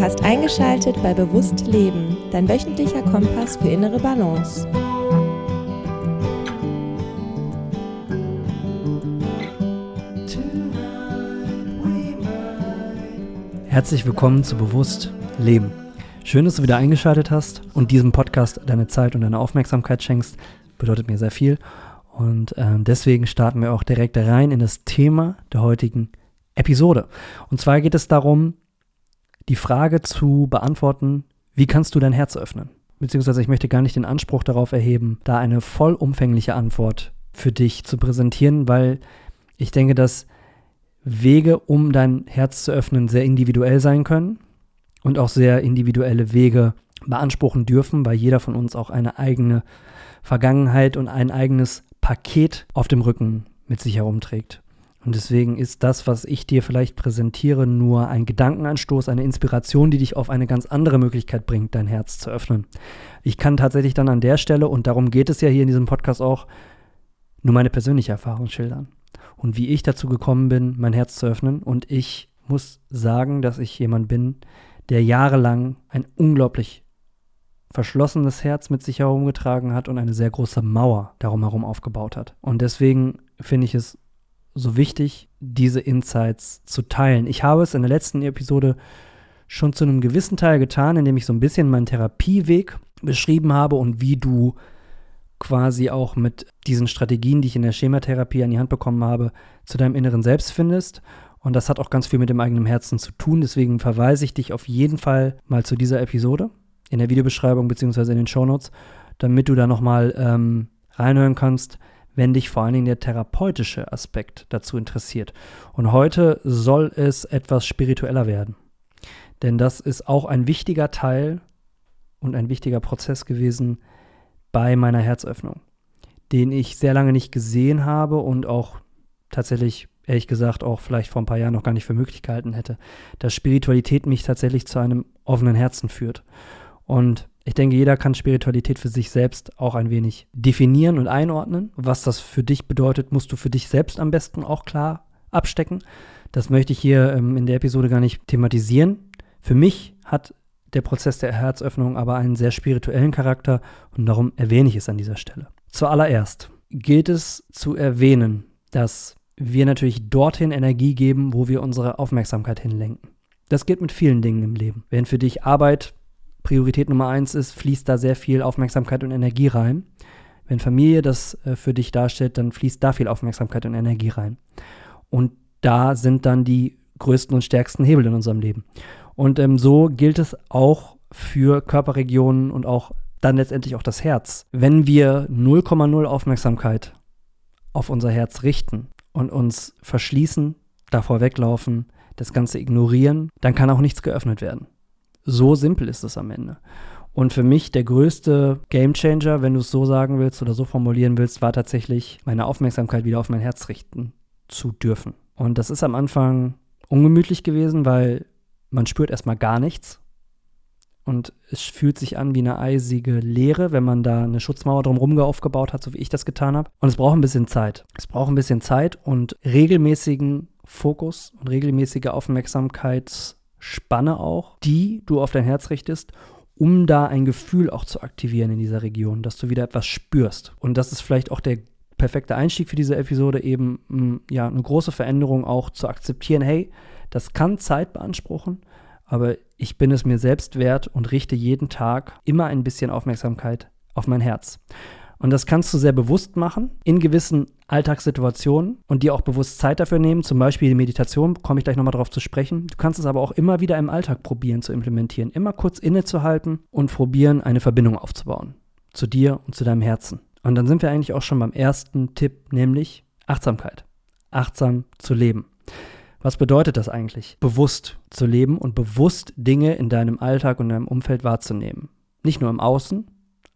Du hast eingeschaltet bei Bewusst Leben, dein wöchentlicher Kompass für innere Balance. Herzlich willkommen zu Bewusst Leben. Schön, dass du wieder eingeschaltet hast und diesem Podcast deine Zeit und deine Aufmerksamkeit schenkst. Bedeutet mir sehr viel. Und äh, deswegen starten wir auch direkt rein in das Thema der heutigen Episode. Und zwar geht es darum, die Frage zu beantworten, wie kannst du dein Herz öffnen? Beziehungsweise ich möchte gar nicht den Anspruch darauf erheben, da eine vollumfängliche Antwort für dich zu präsentieren, weil ich denke, dass Wege, um dein Herz zu öffnen, sehr individuell sein können und auch sehr individuelle Wege beanspruchen dürfen, weil jeder von uns auch eine eigene Vergangenheit und ein eigenes Paket auf dem Rücken mit sich herumträgt. Und deswegen ist das, was ich dir vielleicht präsentiere, nur ein Gedankenanstoß, eine Inspiration, die dich auf eine ganz andere Möglichkeit bringt, dein Herz zu öffnen. Ich kann tatsächlich dann an der Stelle, und darum geht es ja hier in diesem Podcast auch, nur meine persönliche Erfahrung schildern. Und wie ich dazu gekommen bin, mein Herz zu öffnen. Und ich muss sagen, dass ich jemand bin, der jahrelang ein unglaublich verschlossenes Herz mit sich herumgetragen hat und eine sehr große Mauer darum herum aufgebaut hat. Und deswegen finde ich es so wichtig, diese Insights zu teilen. Ich habe es in der letzten Episode schon zu einem gewissen Teil getan, indem ich so ein bisschen meinen Therapieweg beschrieben habe und wie du quasi auch mit diesen Strategien, die ich in der Schematherapie an die Hand bekommen habe, zu deinem inneren Selbst findest. Und das hat auch ganz viel mit dem eigenen Herzen zu tun. Deswegen verweise ich dich auf jeden Fall mal zu dieser Episode in der Videobeschreibung bzw. in den Shownotes, damit du da nochmal ähm, reinhören kannst, wenn dich vor allen Dingen der therapeutische Aspekt dazu interessiert. Und heute soll es etwas spiritueller werden. Denn das ist auch ein wichtiger Teil und ein wichtiger Prozess gewesen bei meiner Herzöffnung, den ich sehr lange nicht gesehen habe und auch tatsächlich, ehrlich gesagt, auch vielleicht vor ein paar Jahren noch gar nicht für möglich gehalten hätte, dass Spiritualität mich tatsächlich zu einem offenen Herzen führt. Und ich denke, jeder kann Spiritualität für sich selbst auch ein wenig definieren und einordnen. Was das für dich bedeutet, musst du für dich selbst am besten auch klar abstecken. Das möchte ich hier ähm, in der Episode gar nicht thematisieren. Für mich hat der Prozess der Herzöffnung aber einen sehr spirituellen Charakter und darum erwähne ich es an dieser Stelle. Zuallererst gilt es zu erwähnen, dass wir natürlich dorthin Energie geben, wo wir unsere Aufmerksamkeit hinlenken. Das gilt mit vielen Dingen im Leben. Wenn für dich Arbeit Priorität Nummer eins ist, fließt da sehr viel Aufmerksamkeit und Energie rein. Wenn Familie das äh, für dich darstellt, dann fließt da viel Aufmerksamkeit und Energie rein. Und da sind dann die größten und stärksten Hebel in unserem Leben. Und ähm, so gilt es auch für Körperregionen und auch dann letztendlich auch das Herz. Wenn wir 0,0 Aufmerksamkeit auf unser Herz richten und uns verschließen, davor weglaufen, das Ganze ignorieren, dann kann auch nichts geöffnet werden. So simpel ist es am Ende. Und für mich der größte Gamechanger, wenn du es so sagen willst oder so formulieren willst, war tatsächlich meine Aufmerksamkeit wieder auf mein Herz richten zu dürfen. Und das ist am Anfang ungemütlich gewesen, weil man spürt erstmal gar nichts. Und es fühlt sich an wie eine eisige Leere, wenn man da eine Schutzmauer drumherum aufgebaut hat, so wie ich das getan habe. Und es braucht ein bisschen Zeit. Es braucht ein bisschen Zeit und regelmäßigen Fokus und regelmäßige Aufmerksamkeit Spanne auch, die du auf dein Herz richtest, um da ein Gefühl auch zu aktivieren in dieser Region, dass du wieder etwas spürst. Und das ist vielleicht auch der perfekte Einstieg für diese Episode, eben mm, ja eine große Veränderung auch zu akzeptieren. Hey, das kann Zeit beanspruchen, aber ich bin es mir selbst wert und richte jeden Tag immer ein bisschen Aufmerksamkeit auf mein Herz. Und das kannst du sehr bewusst machen in gewissen Alltagssituationen und dir auch bewusst Zeit dafür nehmen. Zum Beispiel die Meditation, komme ich gleich nochmal darauf zu sprechen. Du kannst es aber auch immer wieder im Alltag probieren zu implementieren. Immer kurz innezuhalten und probieren, eine Verbindung aufzubauen. Zu dir und zu deinem Herzen. Und dann sind wir eigentlich auch schon beim ersten Tipp, nämlich Achtsamkeit. Achtsam zu leben. Was bedeutet das eigentlich? Bewusst zu leben und bewusst Dinge in deinem Alltag und deinem Umfeld wahrzunehmen. Nicht nur im Außen,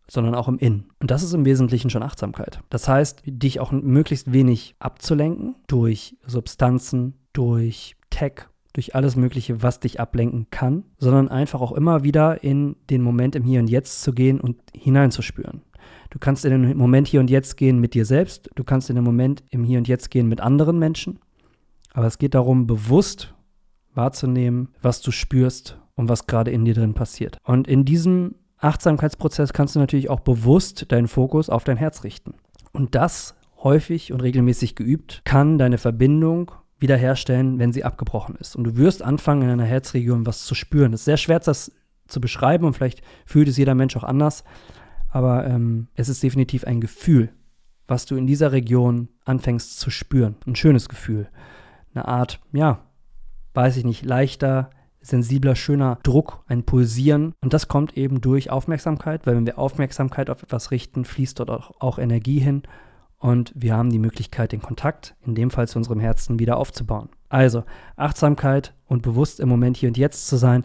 sondern auch im Innen. Und das ist im Wesentlichen schon Achtsamkeit. Das heißt, dich auch möglichst wenig abzulenken durch Substanzen, durch Tech, durch alles Mögliche, was dich ablenken kann, sondern einfach auch immer wieder in den Moment im Hier und Jetzt zu gehen und hineinzuspüren. Du kannst in den Moment hier und jetzt gehen mit dir selbst, du kannst in den Moment im Hier und Jetzt gehen mit anderen Menschen, aber es geht darum, bewusst wahrzunehmen, was du spürst und was gerade in dir drin passiert. Und in diesem Achtsamkeitsprozess kannst du natürlich auch bewusst deinen Fokus auf dein Herz richten. Und das häufig und regelmäßig geübt, kann deine Verbindung wiederherstellen, wenn sie abgebrochen ist. Und du wirst anfangen, in deiner Herzregion was zu spüren. Es ist sehr schwer, das zu beschreiben und vielleicht fühlt es jeder Mensch auch anders, aber ähm, es ist definitiv ein Gefühl, was du in dieser Region anfängst zu spüren. Ein schönes Gefühl. Eine Art, ja, weiß ich nicht, leichter, sensibler, schöner Druck, ein Pulsieren. Und das kommt eben durch Aufmerksamkeit, weil wenn wir Aufmerksamkeit auf etwas richten, fließt dort auch, auch Energie hin und wir haben die Möglichkeit, den Kontakt, in dem Fall zu unserem Herzen, wieder aufzubauen. Also Achtsamkeit und bewusst im Moment hier und jetzt zu sein,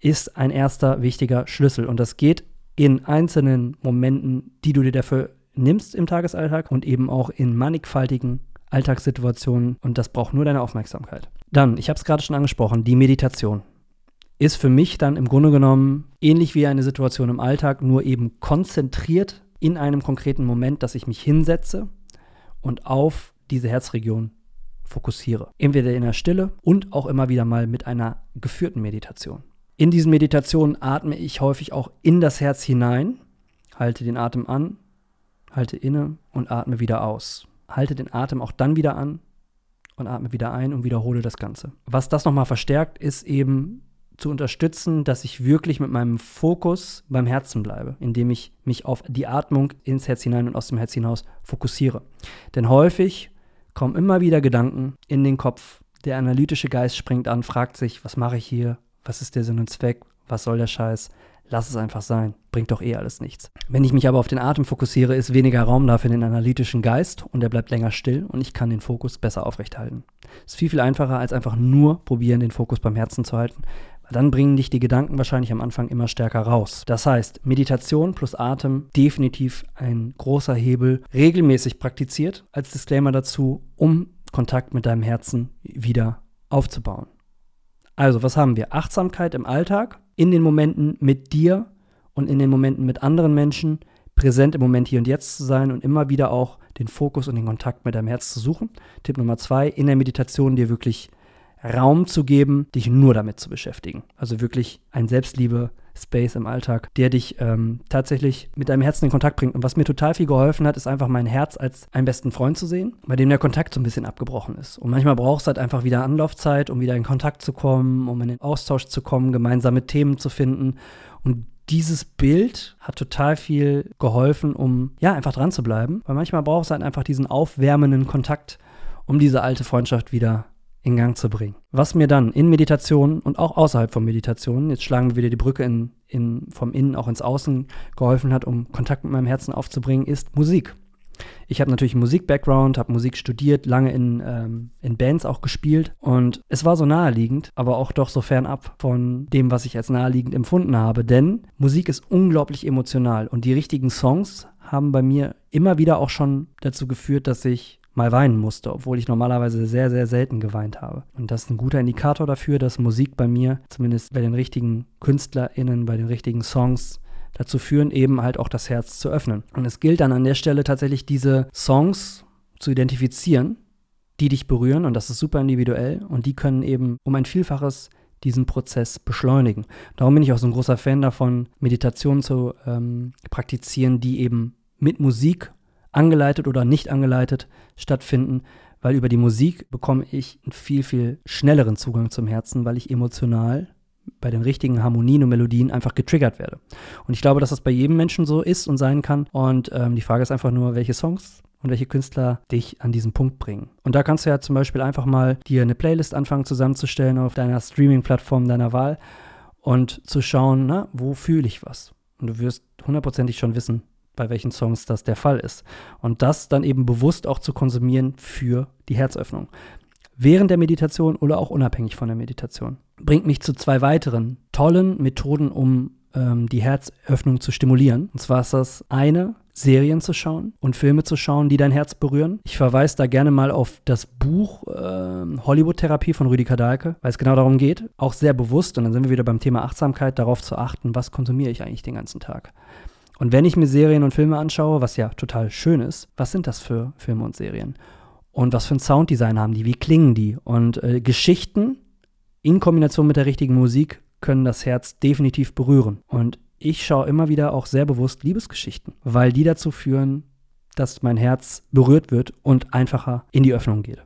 ist ein erster wichtiger Schlüssel. Und das geht in einzelnen Momenten, die du dir dafür nimmst im Tagesalltag und eben auch in mannigfaltigen Alltagssituationen. Und das braucht nur deine Aufmerksamkeit. Dann, ich habe es gerade schon angesprochen, die Meditation ist für mich dann im Grunde genommen ähnlich wie eine Situation im Alltag, nur eben konzentriert in einem konkreten Moment, dass ich mich hinsetze und auf diese Herzregion fokussiere. Entweder in der Stille und auch immer wieder mal mit einer geführten Meditation. In diesen Meditationen atme ich häufig auch in das Herz hinein, halte den Atem an, halte inne und atme wieder aus. Halte den Atem auch dann wieder an und atme wieder ein und wiederhole das Ganze. Was das nochmal verstärkt, ist eben zu unterstützen, dass ich wirklich mit meinem Fokus beim Herzen bleibe, indem ich mich auf die Atmung ins Herz hinein und aus dem Herz hinaus fokussiere. Denn häufig kommen immer wieder Gedanken in den Kopf. Der analytische Geist springt an, fragt sich, was mache ich hier? Was ist der Sinn und Zweck? Was soll der Scheiß? Lass es einfach sein. Bringt doch eh alles nichts. Wenn ich mich aber auf den Atem fokussiere, ist weniger Raum da für den analytischen Geist und er bleibt länger still und ich kann den Fokus besser aufrechthalten. Ist viel, viel einfacher, als einfach nur probieren, den Fokus beim Herzen zu halten, dann bringen dich die Gedanken wahrscheinlich am Anfang immer stärker raus. Das heißt, Meditation plus Atem definitiv ein großer Hebel, regelmäßig praktiziert, als Disclaimer dazu, um Kontakt mit deinem Herzen wieder aufzubauen. Also, was haben wir? Achtsamkeit im Alltag, in den Momenten mit dir und in den Momenten mit anderen Menschen, präsent im Moment hier und jetzt zu sein und immer wieder auch den Fokus und den Kontakt mit deinem Herz zu suchen. Tipp Nummer zwei, in der Meditation dir wirklich Raum zu geben, dich nur damit zu beschäftigen. Also wirklich ein Selbstliebe-Space im Alltag, der dich ähm, tatsächlich mit deinem Herzen in Kontakt bringt. Und was mir total viel geholfen hat, ist einfach mein Herz als einen besten Freund zu sehen, bei dem der Kontakt so ein bisschen abgebrochen ist. Und manchmal brauchst du halt einfach wieder Anlaufzeit, um wieder in Kontakt zu kommen, um in den Austausch zu kommen, gemeinsame Themen zu finden. Und dieses Bild hat total viel geholfen, um ja einfach dran zu bleiben. Weil manchmal brauchst du halt einfach diesen aufwärmenden Kontakt, um diese alte Freundschaft wieder in Gang zu bringen. Was mir dann in Meditation und auch außerhalb von Meditation, jetzt schlagen wir wieder die Brücke in, in, vom Innen auch ins Außen geholfen hat, um Kontakt mit meinem Herzen aufzubringen, ist Musik. Ich habe natürlich Musik-Background, habe Musik studiert, lange in, ähm, in Bands auch gespielt und es war so naheliegend, aber auch doch so fernab von dem, was ich als naheliegend empfunden habe, denn Musik ist unglaublich emotional und die richtigen Songs haben bei mir immer wieder auch schon dazu geführt, dass ich mal weinen musste, obwohl ich normalerweise sehr, sehr selten geweint habe. Und das ist ein guter Indikator dafür, dass Musik bei mir, zumindest bei den richtigen KünstlerInnen, bei den richtigen Songs, dazu führen, eben halt auch das Herz zu öffnen. Und es gilt dann an der Stelle tatsächlich, diese Songs zu identifizieren, die dich berühren. Und das ist super individuell. Und die können eben um ein Vielfaches diesen Prozess beschleunigen. Darum bin ich auch so ein großer Fan davon, Meditationen zu ähm, praktizieren, die eben mit Musik angeleitet oder nicht angeleitet stattfinden, weil über die Musik bekomme ich einen viel, viel schnelleren Zugang zum Herzen, weil ich emotional bei den richtigen Harmonien und Melodien einfach getriggert werde. Und ich glaube, dass das bei jedem Menschen so ist und sein kann. Und ähm, die Frage ist einfach nur, welche Songs und welche Künstler dich an diesen Punkt bringen. Und da kannst du ja zum Beispiel einfach mal dir eine Playlist anfangen zusammenzustellen auf deiner Streaming-Plattform deiner Wahl und zu schauen, na, wo fühle ich was. Und du wirst hundertprozentig schon wissen, bei welchen Songs das der Fall ist. Und das dann eben bewusst auch zu konsumieren für die Herzöffnung. Während der Meditation oder auch unabhängig von der Meditation. Bringt mich zu zwei weiteren tollen Methoden, um ähm, die Herzöffnung zu stimulieren. Und zwar ist das eine, Serien zu schauen und Filme zu schauen, die dein Herz berühren. Ich verweise da gerne mal auf das Buch äh, Hollywood-Therapie von Rüdiger Dahlke, weil es genau darum geht, auch sehr bewusst, und dann sind wir wieder beim Thema Achtsamkeit, darauf zu achten, was konsumiere ich eigentlich den ganzen Tag. Und wenn ich mir Serien und Filme anschaue, was ja total schön ist, was sind das für Filme und Serien? Und was für ein Sounddesign haben die? Wie klingen die? Und äh, Geschichten in Kombination mit der richtigen Musik können das Herz definitiv berühren. Und ich schaue immer wieder auch sehr bewusst Liebesgeschichten, weil die dazu führen, dass mein Herz berührt wird und einfacher in die Öffnung geht.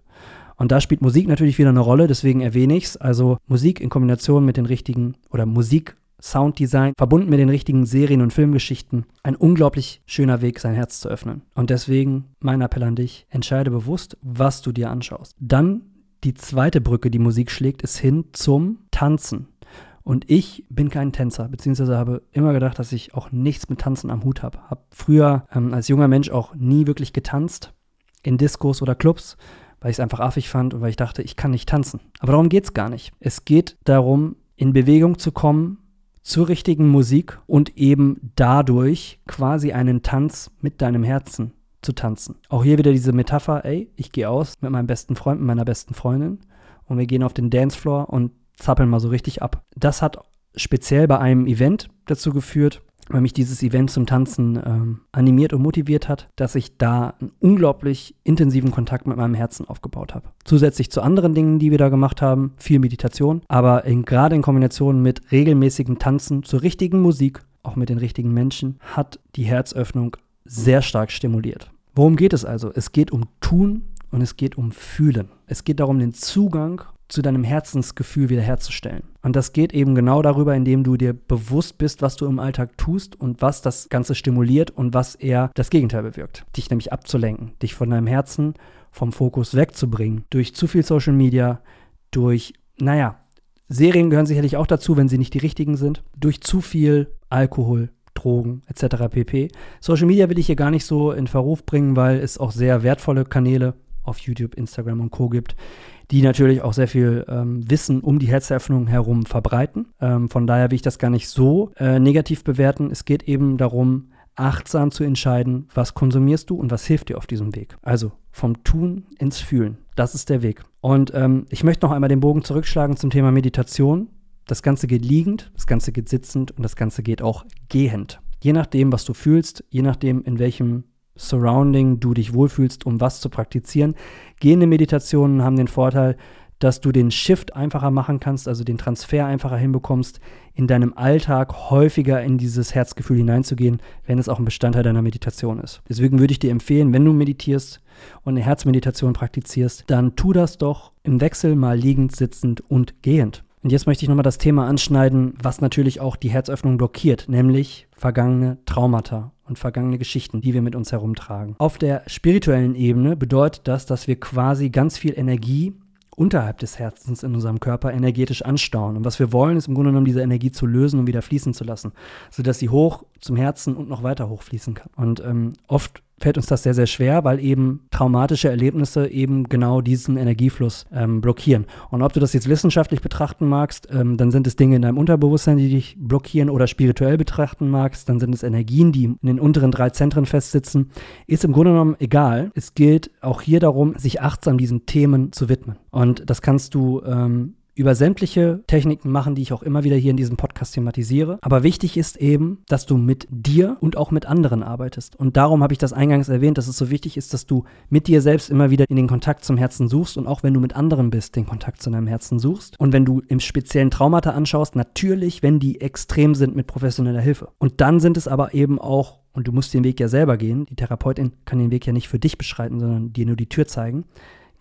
Und da spielt Musik natürlich wieder eine Rolle, deswegen erwähne ich es. Also Musik in Kombination mit den richtigen oder Musik Sounddesign, verbunden mit den richtigen Serien- und Filmgeschichten, ein unglaublich schöner Weg, sein Herz zu öffnen. Und deswegen mein Appell an dich, entscheide bewusst, was du dir anschaust. Dann die zweite Brücke, die Musik schlägt, ist hin zum Tanzen. Und ich bin kein Tänzer, beziehungsweise habe immer gedacht, dass ich auch nichts mit Tanzen am Hut habe. Habe früher ähm, als junger Mensch auch nie wirklich getanzt in Diskos oder Clubs, weil ich es einfach affig fand und weil ich dachte, ich kann nicht tanzen. Aber darum geht es gar nicht. Es geht darum, in Bewegung zu kommen zur richtigen Musik und eben dadurch quasi einen Tanz mit deinem Herzen zu tanzen. Auch hier wieder diese Metapher, ey, ich gehe aus mit meinem besten Freund, mit meiner besten Freundin und wir gehen auf den Dancefloor und zappeln mal so richtig ab. Das hat speziell bei einem Event dazu geführt, weil mich dieses Event zum Tanzen ähm, animiert und motiviert hat, dass ich da einen unglaublich intensiven Kontakt mit meinem Herzen aufgebaut habe. Zusätzlich zu anderen Dingen, die wir da gemacht haben, viel Meditation, aber gerade in Kombination mit regelmäßigem Tanzen zur richtigen Musik, auch mit den richtigen Menschen, hat die Herzöffnung sehr stark stimuliert. Worum geht es also? Es geht um Tun und es geht um Fühlen. Es geht darum, den Zugang zu deinem Herzensgefühl wiederherzustellen. Und das geht eben genau darüber, indem du dir bewusst bist, was du im Alltag tust und was das Ganze stimuliert und was eher das Gegenteil bewirkt. Dich nämlich abzulenken, dich von deinem Herzen vom Fokus wegzubringen. Durch zu viel Social Media, durch, naja, Serien gehören sicherlich auch dazu, wenn sie nicht die richtigen sind, durch zu viel Alkohol, Drogen etc. pp. Social Media will ich hier gar nicht so in Verruf bringen, weil es auch sehr wertvolle Kanäle auf YouTube, Instagram und Co gibt, die natürlich auch sehr viel ähm, Wissen um die Herzeröffnung herum verbreiten. Ähm, von daher will ich das gar nicht so äh, negativ bewerten. Es geht eben darum, achtsam zu entscheiden, was konsumierst du und was hilft dir auf diesem Weg. Also vom Tun ins Fühlen. Das ist der Weg. Und ähm, ich möchte noch einmal den Bogen zurückschlagen zum Thema Meditation. Das Ganze geht liegend, das Ganze geht sitzend und das Ganze geht auch gehend. Je nachdem, was du fühlst, je nachdem, in welchem Surrounding du dich wohlfühlst, um was zu praktizieren. Gehende Meditationen haben den Vorteil, dass du den Shift einfacher machen kannst, also den Transfer einfacher hinbekommst, in deinem Alltag häufiger in dieses Herzgefühl hineinzugehen, wenn es auch ein Bestandteil deiner Meditation ist. Deswegen würde ich dir empfehlen, wenn du meditierst und eine Herzmeditation praktizierst, dann tu das doch im Wechsel mal liegend, sitzend und gehend. Und jetzt möchte ich nochmal das Thema anschneiden, was natürlich auch die Herzöffnung blockiert, nämlich vergangene Traumata und vergangene Geschichten, die wir mit uns herumtragen. Auf der spirituellen Ebene bedeutet das, dass wir quasi ganz viel Energie unterhalb des Herzens in unserem Körper energetisch anstauen. Und was wir wollen, ist im Grunde genommen diese Energie zu lösen und wieder fließen zu lassen, sodass sie hoch zum Herzen und noch weiter hochfließen kann. Und ähm, oft fällt uns das sehr, sehr schwer, weil eben traumatische Erlebnisse eben genau diesen Energiefluss ähm, blockieren. Und ob du das jetzt wissenschaftlich betrachten magst, ähm, dann sind es Dinge in deinem Unterbewusstsein, die dich blockieren oder spirituell betrachten magst, dann sind es Energien, die in den unteren drei Zentren festsitzen. Ist im Grunde genommen egal. Es gilt auch hier darum, sich achtsam diesen Themen zu widmen. Und das kannst du ähm, über sämtliche Techniken machen, die ich auch immer wieder hier in diesem Podcast thematisiere. Aber wichtig ist eben, dass du mit dir und auch mit anderen arbeitest. Und darum habe ich das eingangs erwähnt, dass es so wichtig ist, dass du mit dir selbst immer wieder in den Kontakt zum Herzen suchst und auch wenn du mit anderen bist, den Kontakt zu deinem Herzen suchst. Und wenn du im speziellen Traumata anschaust, natürlich, wenn die extrem sind mit professioneller Hilfe. Und dann sind es aber eben auch und du musst den Weg ja selber gehen. Die Therapeutin kann den Weg ja nicht für dich beschreiten, sondern dir nur die Tür zeigen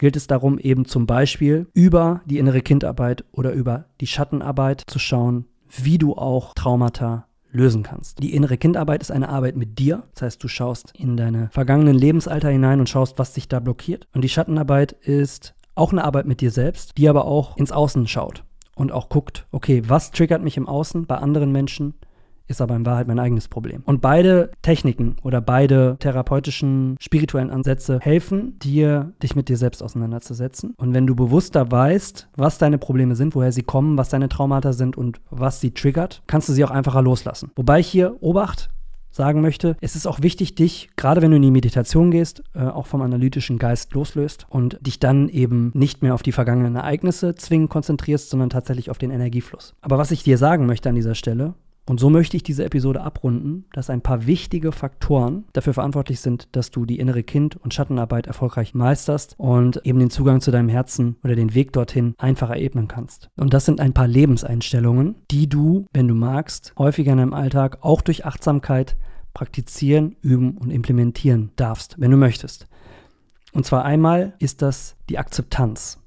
gilt es darum, eben zum Beispiel über die innere Kindarbeit oder über die Schattenarbeit zu schauen, wie du auch Traumata lösen kannst. Die innere Kindarbeit ist eine Arbeit mit dir. Das heißt, du schaust in deine vergangenen Lebensalter hinein und schaust, was sich da blockiert. Und die Schattenarbeit ist auch eine Arbeit mit dir selbst, die aber auch ins Außen schaut und auch guckt, okay, was triggert mich im Außen bei anderen Menschen? Ist aber in Wahrheit mein eigenes Problem. Und beide Techniken oder beide therapeutischen, spirituellen Ansätze helfen dir, dich mit dir selbst auseinanderzusetzen. Und wenn du bewusster weißt, was deine Probleme sind, woher sie kommen, was deine Traumata sind und was sie triggert, kannst du sie auch einfacher loslassen. Wobei ich hier Obacht sagen möchte, es ist auch wichtig, dich, gerade wenn du in die Meditation gehst, äh, auch vom analytischen Geist loslöst und dich dann eben nicht mehr auf die vergangenen Ereignisse zwingend konzentrierst, sondern tatsächlich auf den Energiefluss. Aber was ich dir sagen möchte an dieser Stelle, Und so möchte ich diese Episode abrunden, dass ein paar wichtige Faktoren dafür verantwortlich sind, dass du die innere Kind- und Schattenarbeit erfolgreich meisterst und eben den Zugang zu deinem Herzen oder den Weg dorthin einfacher ebnen kannst. Und das sind ein paar Lebenseinstellungen, die du, wenn du magst, häufiger in deinem Alltag auch durch Achtsamkeit praktizieren, üben und implementieren darfst, wenn du möchtest. Und zwar einmal ist das die Akzeptanz.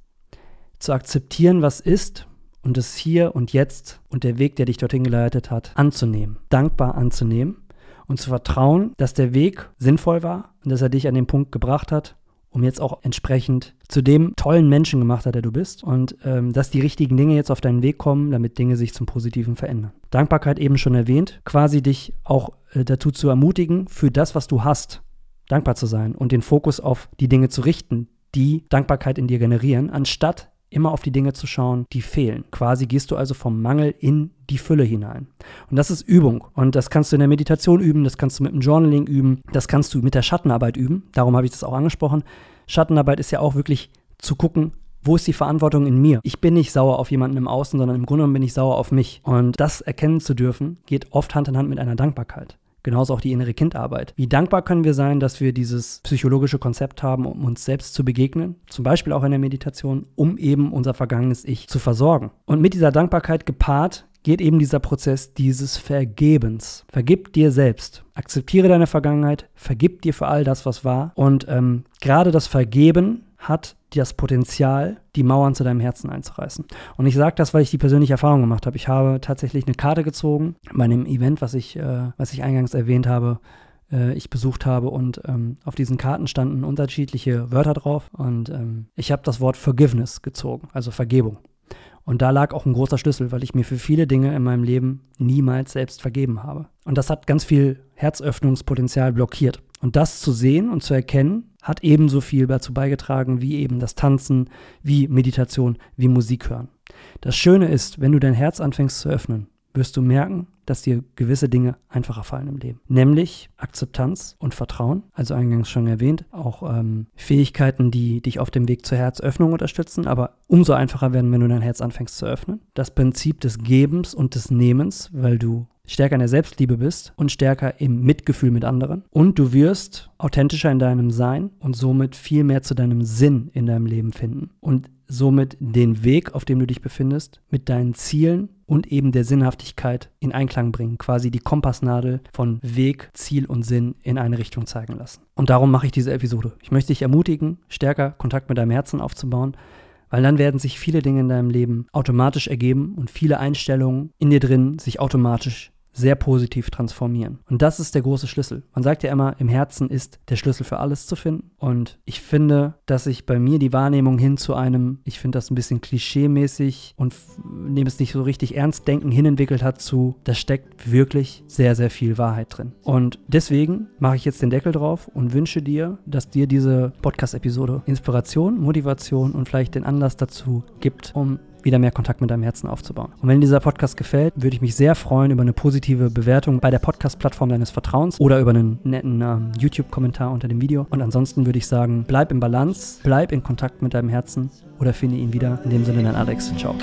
Zu akzeptieren, was ist und es hier und jetzt und der Weg, der dich dorthin geleitet hat, anzunehmen, dankbar anzunehmen und zu vertrauen, dass der Weg sinnvoll war und dass er dich an den Punkt gebracht hat, um jetzt auch entsprechend zu dem tollen Menschen gemacht hat, der du bist und ähm, dass die richtigen Dinge jetzt auf deinen Weg kommen, damit Dinge sich zum Positiven verändern. Dankbarkeit eben schon erwähnt, quasi dich auch äh, dazu zu ermutigen, für das, was du hast, dankbar zu sein und den Fokus auf die Dinge zu richten, die Dankbarkeit in dir generieren, anstatt immer auf die Dinge zu schauen, die fehlen. Quasi gehst du also vom Mangel in die Fülle hinein. Und das ist Übung. Und das kannst du in der Meditation üben, das kannst du mit dem Journaling üben, das kannst du mit der Schattenarbeit üben. Darum habe ich das auch angesprochen. Schattenarbeit ist ja auch wirklich zu gucken, wo ist die Verantwortung in mir? Ich bin nicht sauer auf jemanden im Außen, sondern im Grunde genommen bin ich sauer auf mich. Und das erkennen zu dürfen, geht oft Hand in Hand mit einer Dankbarkeit. Genauso auch die innere Kindarbeit. Wie dankbar können wir sein, dass wir dieses psychologische Konzept haben, um uns selbst zu begegnen, zum Beispiel auch in der Meditation, um eben unser vergangenes Ich zu versorgen. Und mit dieser Dankbarkeit gepaart geht eben dieser Prozess dieses Vergebens. Vergib dir selbst. Akzeptiere deine Vergangenheit, vergib dir für all das, was war. Und ähm, gerade das Vergeben hat das Potenzial, die Mauern zu deinem Herzen einzureißen. Und ich sage das, weil ich die persönliche Erfahrung gemacht habe. Ich habe tatsächlich eine Karte gezogen bei einem Event, was ich, äh, was ich eingangs erwähnt habe, äh, ich besucht habe. Und ähm, auf diesen Karten standen unterschiedliche Wörter drauf. Und ähm, ich habe das Wort Forgiveness gezogen, also Vergebung. Und da lag auch ein großer Schlüssel, weil ich mir für viele Dinge in meinem Leben niemals selbst vergeben habe. Und das hat ganz viel Herzöffnungspotenzial blockiert. Und das zu sehen und zu erkennen, hat ebenso viel dazu beigetragen wie eben das Tanzen, wie Meditation, wie Musik hören. Das Schöne ist, wenn du dein Herz anfängst zu öffnen, wirst du merken, dass dir gewisse Dinge einfacher fallen im Leben. Nämlich Akzeptanz und Vertrauen, also eingangs schon erwähnt, auch ähm, Fähigkeiten, die dich auf dem Weg zur Herzöffnung unterstützen, aber umso einfacher werden, wenn du dein Herz anfängst zu öffnen. Das Prinzip des Gebens und des Nehmens, weil du stärker in der Selbstliebe bist und stärker im Mitgefühl mit anderen. Und du wirst authentischer in deinem Sein und somit viel mehr zu deinem Sinn in deinem Leben finden. Und somit den Weg, auf dem du dich befindest, mit deinen Zielen und eben der Sinnhaftigkeit in Einklang bringen. Quasi die Kompassnadel von Weg, Ziel und Sinn in eine Richtung zeigen lassen. Und darum mache ich diese Episode. Ich möchte dich ermutigen, stärker Kontakt mit deinem Herzen aufzubauen weil dann werden sich viele Dinge in deinem Leben automatisch ergeben und viele Einstellungen in dir drin sich automatisch sehr positiv transformieren. Und das ist der große Schlüssel. Man sagt ja immer, im Herzen ist der Schlüssel für alles zu finden. Und ich finde, dass sich bei mir die Wahrnehmung hin zu einem, ich finde das ein bisschen klischeemäßig und nehme es nicht so richtig ernst denken, hinentwickelt hat zu, da steckt wirklich sehr, sehr viel Wahrheit drin. Und deswegen mache ich jetzt den Deckel drauf und wünsche dir, dass dir diese Podcast-Episode Inspiration, Motivation und vielleicht den Anlass dazu gibt, um wieder mehr Kontakt mit deinem Herzen aufzubauen. Und wenn dieser Podcast gefällt, würde ich mich sehr freuen über eine positive Bewertung bei der Podcast-Plattform deines Vertrauens oder über einen netten ähm, YouTube-Kommentar unter dem Video. Und ansonsten würde ich sagen, bleib im Balance, bleib in Kontakt mit deinem Herzen oder finde ihn wieder. In dem Sinne, dein Alex. Ciao.